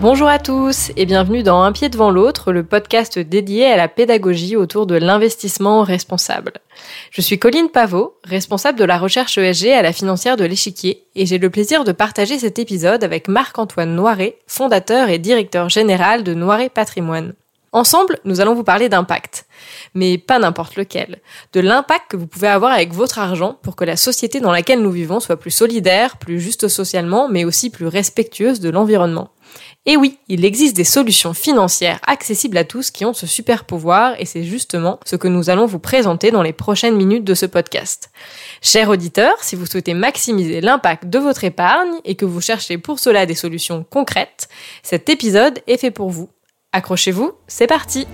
Bonjour à tous et bienvenue dans Un pied devant l'autre, le podcast dédié à la pédagogie autour de l'investissement responsable. Je suis Colline Pavot, responsable de la recherche ESG à la financière de l'échiquier et j'ai le plaisir de partager cet épisode avec Marc-Antoine Noiret, fondateur et directeur général de Noiret Patrimoine. Ensemble, nous allons vous parler d'impact, mais pas n'importe lequel, de l'impact que vous pouvez avoir avec votre argent pour que la société dans laquelle nous vivons soit plus solidaire, plus juste socialement, mais aussi plus respectueuse de l'environnement. Et oui, il existe des solutions financières accessibles à tous qui ont ce super pouvoir et c'est justement ce que nous allons vous présenter dans les prochaines minutes de ce podcast. Chers auditeurs, si vous souhaitez maximiser l'impact de votre épargne et que vous cherchez pour cela des solutions concrètes, cet épisode est fait pour vous. Accrochez-vous, c'est parti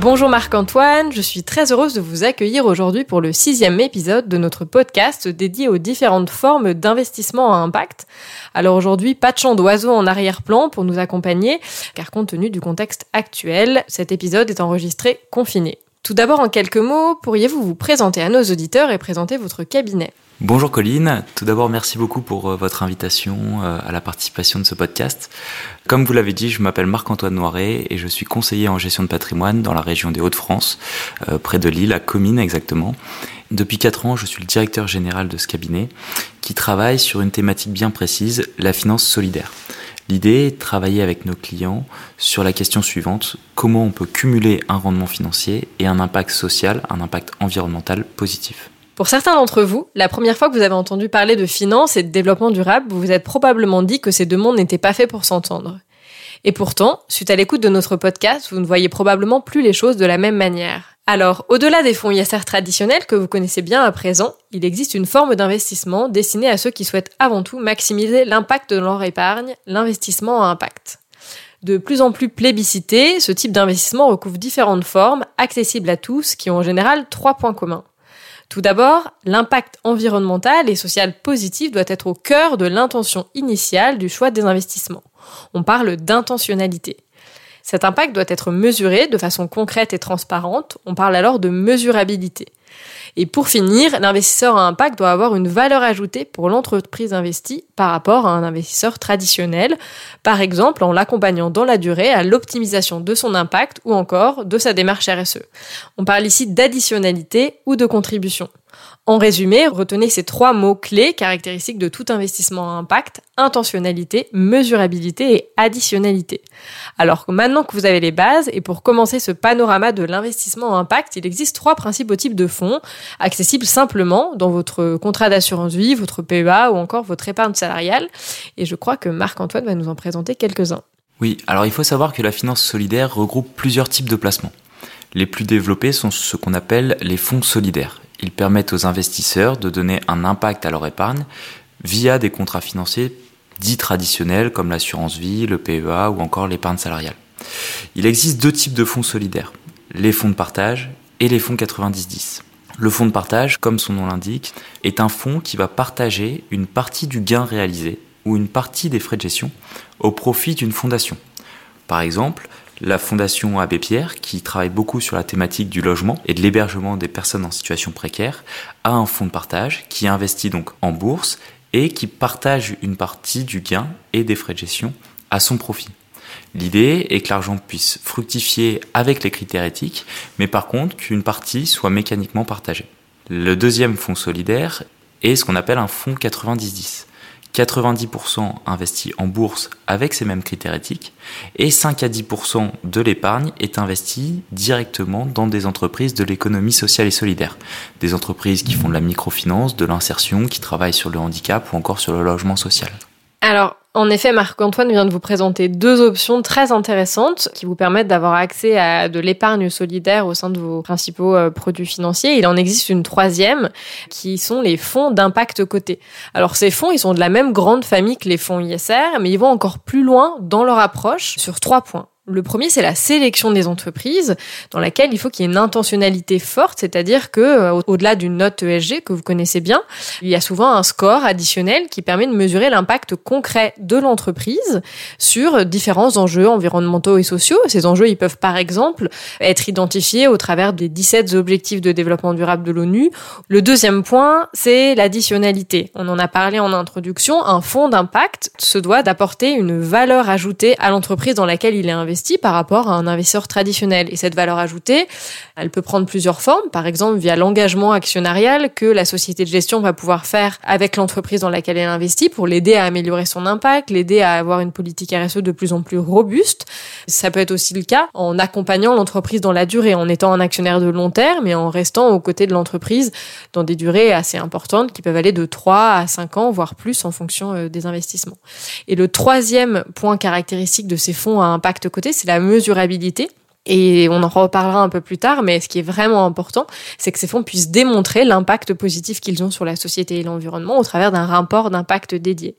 Bonjour Marc-Antoine, je suis très heureuse de vous accueillir aujourd'hui pour le sixième épisode de notre podcast dédié aux différentes formes d'investissement à impact. Alors aujourd'hui, pas de chant d'oiseau en arrière-plan pour nous accompagner, car compte tenu du contexte actuel, cet épisode est enregistré confiné. Tout d'abord, en quelques mots, pourriez-vous vous présenter à nos auditeurs et présenter votre cabinet Bonjour Colline, tout d'abord merci beaucoup pour euh, votre invitation euh, à la participation de ce podcast. Comme vous l'avez dit, je m'appelle Marc-Antoine Noiret et je suis conseiller en gestion de patrimoine dans la région des Hauts-de-France, euh, près de Lille, à Comines exactement. Depuis 4 ans, je suis le directeur général de ce cabinet qui travaille sur une thématique bien précise, la finance solidaire. L'idée est de travailler avec nos clients sur la question suivante, comment on peut cumuler un rendement financier et un impact social, un impact environnemental positif? Pour certains d'entre vous, la première fois que vous avez entendu parler de finance et de développement durable, vous vous êtes probablement dit que ces deux mondes n'étaient pas faits pour s'entendre. Et pourtant, suite à l'écoute de notre podcast, vous ne voyez probablement plus les choses de la même manière. Alors, au-delà des fonds ISR traditionnels que vous connaissez bien à présent, il existe une forme d'investissement destinée à ceux qui souhaitent avant tout maximiser l'impact de leur épargne, l'investissement à impact. De plus en plus plébiscité, ce type d'investissement recouvre différentes formes, accessibles à tous, qui ont en général trois points communs. Tout d'abord, l'impact environnemental et social positif doit être au cœur de l'intention initiale du choix des investissements. On parle d'intentionnalité. Cet impact doit être mesuré de façon concrète et transparente. On parle alors de mesurabilité. Et pour finir, l'investisseur à impact doit avoir une valeur ajoutée pour l'entreprise investie par rapport à un investisseur traditionnel, par exemple en l'accompagnant dans la durée à l'optimisation de son impact ou encore de sa démarche RSE. On parle ici d'additionnalité ou de contribution. En résumé, retenez ces trois mots clés caractéristiques de tout investissement à impact, intentionnalité, mesurabilité et additionnalité. Alors maintenant que vous avez les bases, et pour commencer ce panorama de l'investissement à impact, il existe trois principaux types de fonds, accessibles simplement dans votre contrat d'assurance vie, votre PEA ou encore votre épargne salariale. Et je crois que Marc-Antoine va nous en présenter quelques-uns. Oui, alors il faut savoir que la finance solidaire regroupe plusieurs types de placements. Les plus développés sont ce qu'on appelle les fonds solidaires. Ils permettent aux investisseurs de donner un impact à leur épargne via des contrats financiers dits traditionnels comme l'assurance vie, le PEA ou encore l'épargne salariale. Il existe deux types de fonds solidaires, les fonds de partage et les fonds 90-10. Le fonds de partage, comme son nom l'indique, est un fonds qui va partager une partie du gain réalisé ou une partie des frais de gestion au profit d'une fondation. Par exemple, la Fondation Abbé Pierre, qui travaille beaucoup sur la thématique du logement et de l'hébergement des personnes en situation précaire, a un fonds de partage qui investit donc en bourse et qui partage une partie du gain et des frais de gestion à son profit. L'idée est que l'argent puisse fructifier avec les critères éthiques, mais par contre qu'une partie soit mécaniquement partagée. Le deuxième fonds solidaire est ce qu'on appelle un fonds 90-10. 90% investi en bourse avec ces mêmes critères éthiques et 5 à 10% de l'épargne est investi directement dans des entreprises de l'économie sociale et solidaire. Des entreprises qui font de la microfinance, de l'insertion, qui travaillent sur le handicap ou encore sur le logement social. Alors, en effet, Marc-Antoine vient de vous présenter deux options très intéressantes qui vous permettent d'avoir accès à de l'épargne solidaire au sein de vos principaux euh, produits financiers. Il en existe une troisième qui sont les fonds d'impact coté. Alors ces fonds, ils sont de la même grande famille que les fonds ISR, mais ils vont encore plus loin dans leur approche sur trois points. Le premier, c'est la sélection des entreprises, dans laquelle il faut qu'il y ait une intentionnalité forte, c'est-à-dire que euh, au-delà d'une note ESG que vous connaissez bien, il y a souvent un score additionnel qui permet de mesurer l'impact concret de l'entreprise sur différents enjeux environnementaux et sociaux. Ces enjeux, ils peuvent par exemple être identifiés au travers des 17 objectifs de développement durable de l'ONU. Le deuxième point, c'est l'additionnalité. On en a parlé en introduction. Un fonds d'impact se doit d'apporter une valeur ajoutée à l'entreprise dans laquelle il est investi par rapport à un investisseur traditionnel. Et cette valeur ajoutée, elle peut prendre plusieurs formes, par exemple via l'engagement actionnarial que la société de gestion va pouvoir faire avec l'entreprise dans laquelle elle investit pour l'aider à améliorer son impact, l'aider à avoir une politique RSE de plus en plus robuste. Ça peut être aussi le cas en accompagnant l'entreprise dans la durée, en étant un actionnaire de long terme et en restant aux côtés de l'entreprise dans des durées assez importantes qui peuvent aller de 3 à 5 ans, voire plus en fonction euh, des investissements. Et le troisième point caractéristique de ces fonds à impact côté, c'est la mesurabilité. Et on en reparlera un peu plus tard, mais ce qui est vraiment important, c'est que ces fonds puissent démontrer l'impact positif qu'ils ont sur la société et l'environnement au travers d'un rapport d'impact dédié.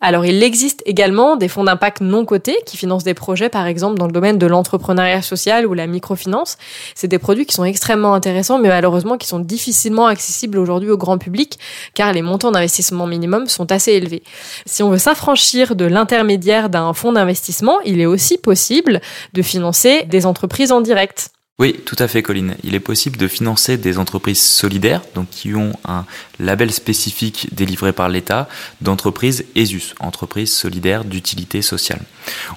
Alors il existe également des fonds d'impact non cotés qui financent des projets par exemple dans le domaine de l'entrepreneuriat social ou la microfinance. C'est des produits qui sont extrêmement intéressants mais malheureusement qui sont difficilement accessibles aujourd'hui au grand public car les montants d'investissement minimum sont assez élevés. Si on veut s'affranchir de l'intermédiaire d'un fonds d'investissement, il est aussi possible de financer des entreprises en direct. Oui, tout à fait, Colline. Il est possible de financer des entreprises solidaires, donc qui ont un label spécifique délivré par l'État d'entreprise ESUS, entreprise solidaire d'utilité sociale.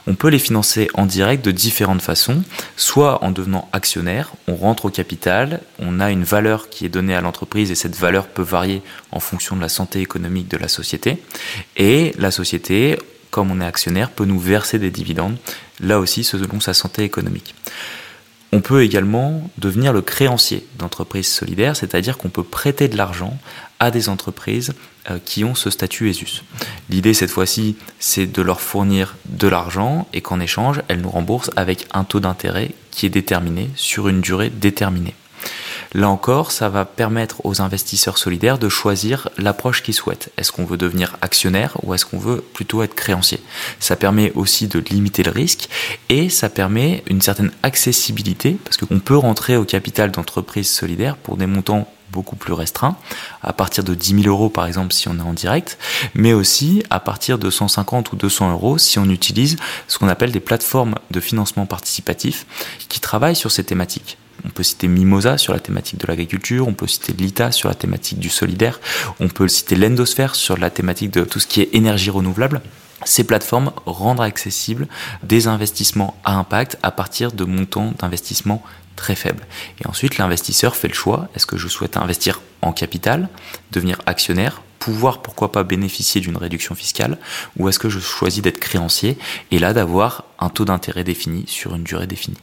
On peut les financer en direct de différentes façons, soit en devenant actionnaire, on rentre au capital, on a une valeur qui est donnée à l'entreprise et cette valeur peut varier en fonction de la santé économique de la société, et la société, comme on est actionnaire, peut nous verser des dividendes, là aussi selon sa santé économique. On peut également devenir le créancier d'entreprises solidaires, c'est-à-dire qu'on peut prêter de l'argent à des entreprises euh, qui ont ce statut ESUS. L'idée cette fois-ci, c'est de leur fournir de l'argent et qu'en échange, elles nous remboursent avec un taux d'intérêt qui est déterminé sur une durée déterminée. Là encore, ça va permettre aux investisseurs solidaires de choisir l'approche qu'ils souhaitent. Est-ce qu'on veut devenir actionnaire ou est-ce qu'on veut plutôt être créancier? Ça permet aussi de limiter le risque et ça permet une certaine accessibilité parce qu'on peut rentrer au capital d'entreprises solidaires pour des montants beaucoup plus restreints, à partir de 10 000 euros par exemple si on est en direct, mais aussi à partir de 150 ou 200 euros si on utilise ce qu'on appelle des plateformes de financement participatif qui travaillent sur ces thématiques. On peut citer Mimosa sur la thématique de l'agriculture, on peut citer Lita sur la thématique du solidaire, on peut citer l'Endosphère sur la thématique de tout ce qui est énergie renouvelable. Ces plateformes rendent accessibles des investissements à impact à partir de montants d'investissement très faibles. Et ensuite, l'investisseur fait le choix, est-ce que je souhaite investir en capital, devenir actionnaire, pouvoir pourquoi pas bénéficier d'une réduction fiscale, ou est-ce que je choisis d'être créancier et là d'avoir un taux d'intérêt défini sur une durée définie?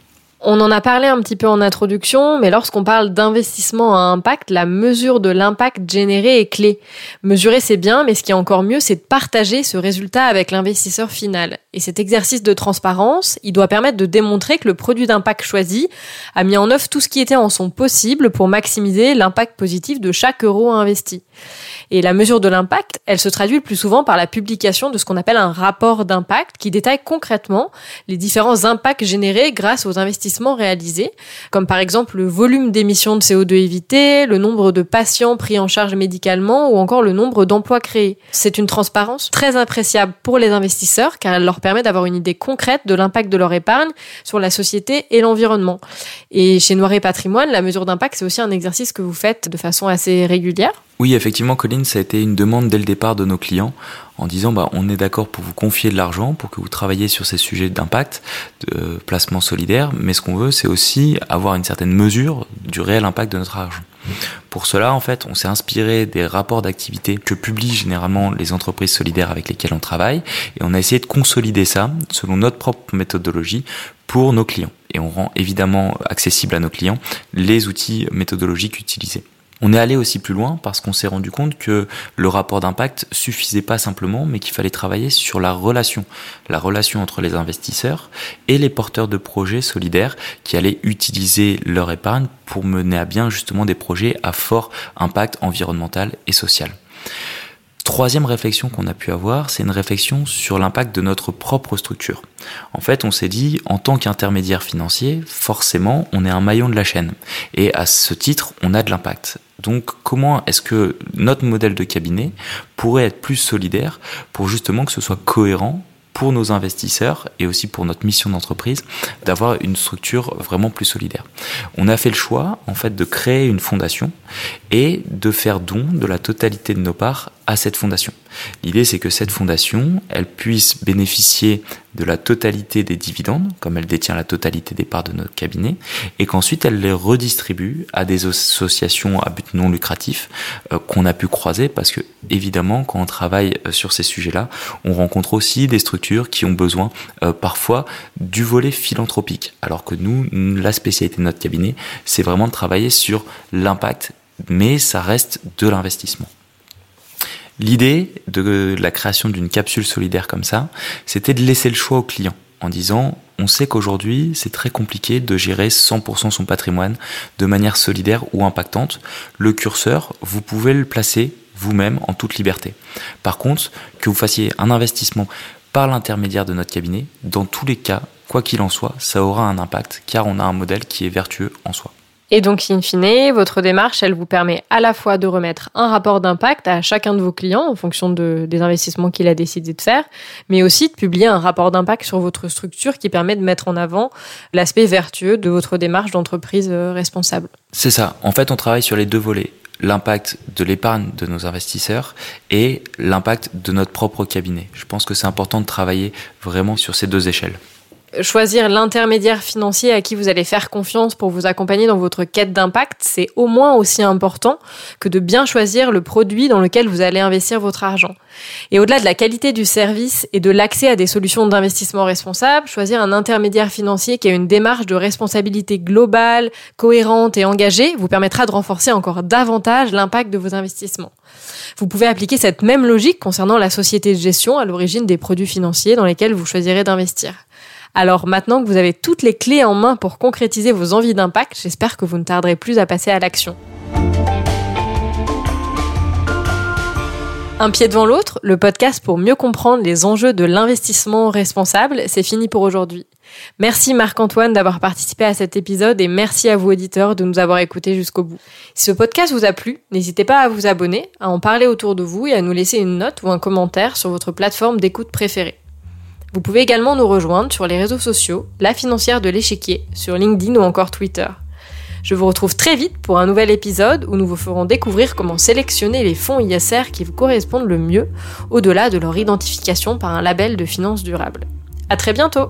On en a parlé un petit peu en introduction, mais lorsqu'on parle d'investissement à impact, la mesure de l'impact généré est clé. Mesurer, c'est bien, mais ce qui est encore mieux, c'est de partager ce résultat avec l'investisseur final. Et cet exercice de transparence, il doit permettre de démontrer que le produit d'impact choisi a mis en œuvre tout ce qui était en son possible pour maximiser l'impact positif de chaque euro investi. Et la mesure de l'impact, elle se traduit le plus souvent par la publication de ce qu'on appelle un rapport d'impact qui détaille concrètement les différents impacts générés grâce aux investissements réalisés, comme par exemple le volume d'émissions de CO2 évité, le nombre de patients pris en charge médicalement ou encore le nombre d'emplois créés. C'est une transparence très appréciable pour les investisseurs car elle leur permet d'avoir une idée concrète de l'impact de leur épargne sur la société et l'environnement. Et chez Noiré Patrimoine, la mesure d'impact, c'est aussi un exercice que vous faites de façon assez régulière. Oui, effectivement, Colline, ça a été une demande dès le départ de nos clients en disant bah, on est d'accord pour vous confier de l'argent, pour que vous travailliez sur ces sujets d'impact, de placement solidaire, mais ce qu'on veut, c'est aussi avoir une certaine mesure du réel impact de notre argent. Pour cela, en fait, on s'est inspiré des rapports d'activité que publient généralement les entreprises solidaires avec lesquelles on travaille, et on a essayé de consolider ça selon notre propre méthodologie pour nos clients. Et on rend évidemment accessible à nos clients les outils méthodologiques utilisés. On est allé aussi plus loin parce qu'on s'est rendu compte que le rapport d'impact suffisait pas simplement, mais qu'il fallait travailler sur la relation, la relation entre les investisseurs et les porteurs de projets solidaires qui allaient utiliser leur épargne pour mener à bien justement des projets à fort impact environnemental et social. Troisième réflexion qu'on a pu avoir, c'est une réflexion sur l'impact de notre propre structure. En fait, on s'est dit, en tant qu'intermédiaire financier, forcément, on est un maillon de la chaîne. Et à ce titre, on a de l'impact. Donc, comment est-ce que notre modèle de cabinet pourrait être plus solidaire pour justement que ce soit cohérent pour nos investisseurs et aussi pour notre mission d'entreprise d'avoir une structure vraiment plus solidaire. On a fait le choix en fait de créer une fondation et de faire don de la totalité de nos parts à cette fondation. L'idée, c'est que cette fondation, elle puisse bénéficier de la totalité des dividendes, comme elle détient la totalité des parts de notre cabinet, et qu'ensuite elle les redistribue à des associations à but non lucratif euh, qu'on a pu croiser, parce que évidemment, quand on travaille euh, sur ces sujets-là, on rencontre aussi des structures qui ont besoin euh, parfois du volet philanthropique, alors que nous, la spécialité de notre cabinet, c'est vraiment de travailler sur l'impact, mais ça reste de l'investissement. L'idée de la création d'une capsule solidaire comme ça, c'était de laisser le choix au client en disant on sait qu'aujourd'hui c'est très compliqué de gérer 100% son patrimoine de manière solidaire ou impactante. Le curseur, vous pouvez le placer vous-même en toute liberté. Par contre, que vous fassiez un investissement par l'intermédiaire de notre cabinet, dans tous les cas, quoi qu'il en soit, ça aura un impact car on a un modèle qui est vertueux en soi. Et donc, in fine, votre démarche, elle vous permet à la fois de remettre un rapport d'impact à chacun de vos clients en fonction de, des investissements qu'il a décidé de faire, mais aussi de publier un rapport d'impact sur votre structure qui permet de mettre en avant l'aspect vertueux de votre démarche d'entreprise euh, responsable. C'est ça. En fait, on travaille sur les deux volets l'impact de l'épargne de nos investisseurs et l'impact de notre propre cabinet. Je pense que c'est important de travailler vraiment sur ces deux échelles choisir l'intermédiaire financier à qui vous allez faire confiance pour vous accompagner dans votre quête d'impact, c'est au moins aussi important que de bien choisir le produit dans lequel vous allez investir votre argent. Et au-delà de la qualité du service et de l'accès à des solutions d'investissement responsables, choisir un intermédiaire financier qui a une démarche de responsabilité globale, cohérente et engagée vous permettra de renforcer encore davantage l'impact de vos investissements. Vous pouvez appliquer cette même logique concernant la société de gestion à l'origine des produits financiers dans lesquels vous choisirez d'investir. Alors maintenant que vous avez toutes les clés en main pour concrétiser vos envies d'impact, j'espère que vous ne tarderez plus à passer à l'action. Un pied devant l'autre, le podcast pour mieux comprendre les enjeux de l'investissement responsable, c'est fini pour aujourd'hui. Merci Marc-Antoine d'avoir participé à cet épisode et merci à vous auditeurs de nous avoir écoutés jusqu'au bout. Si ce podcast vous a plu, n'hésitez pas à vous abonner, à en parler autour de vous et à nous laisser une note ou un commentaire sur votre plateforme d'écoute préférée. Vous pouvez également nous rejoindre sur les réseaux sociaux, La Financière de l'Échiquier, sur LinkedIn ou encore Twitter. Je vous retrouve très vite pour un nouvel épisode où nous vous ferons découvrir comment sélectionner les fonds ISR qui vous correspondent le mieux, au-delà de leur identification par un label de finances durables. À très bientôt!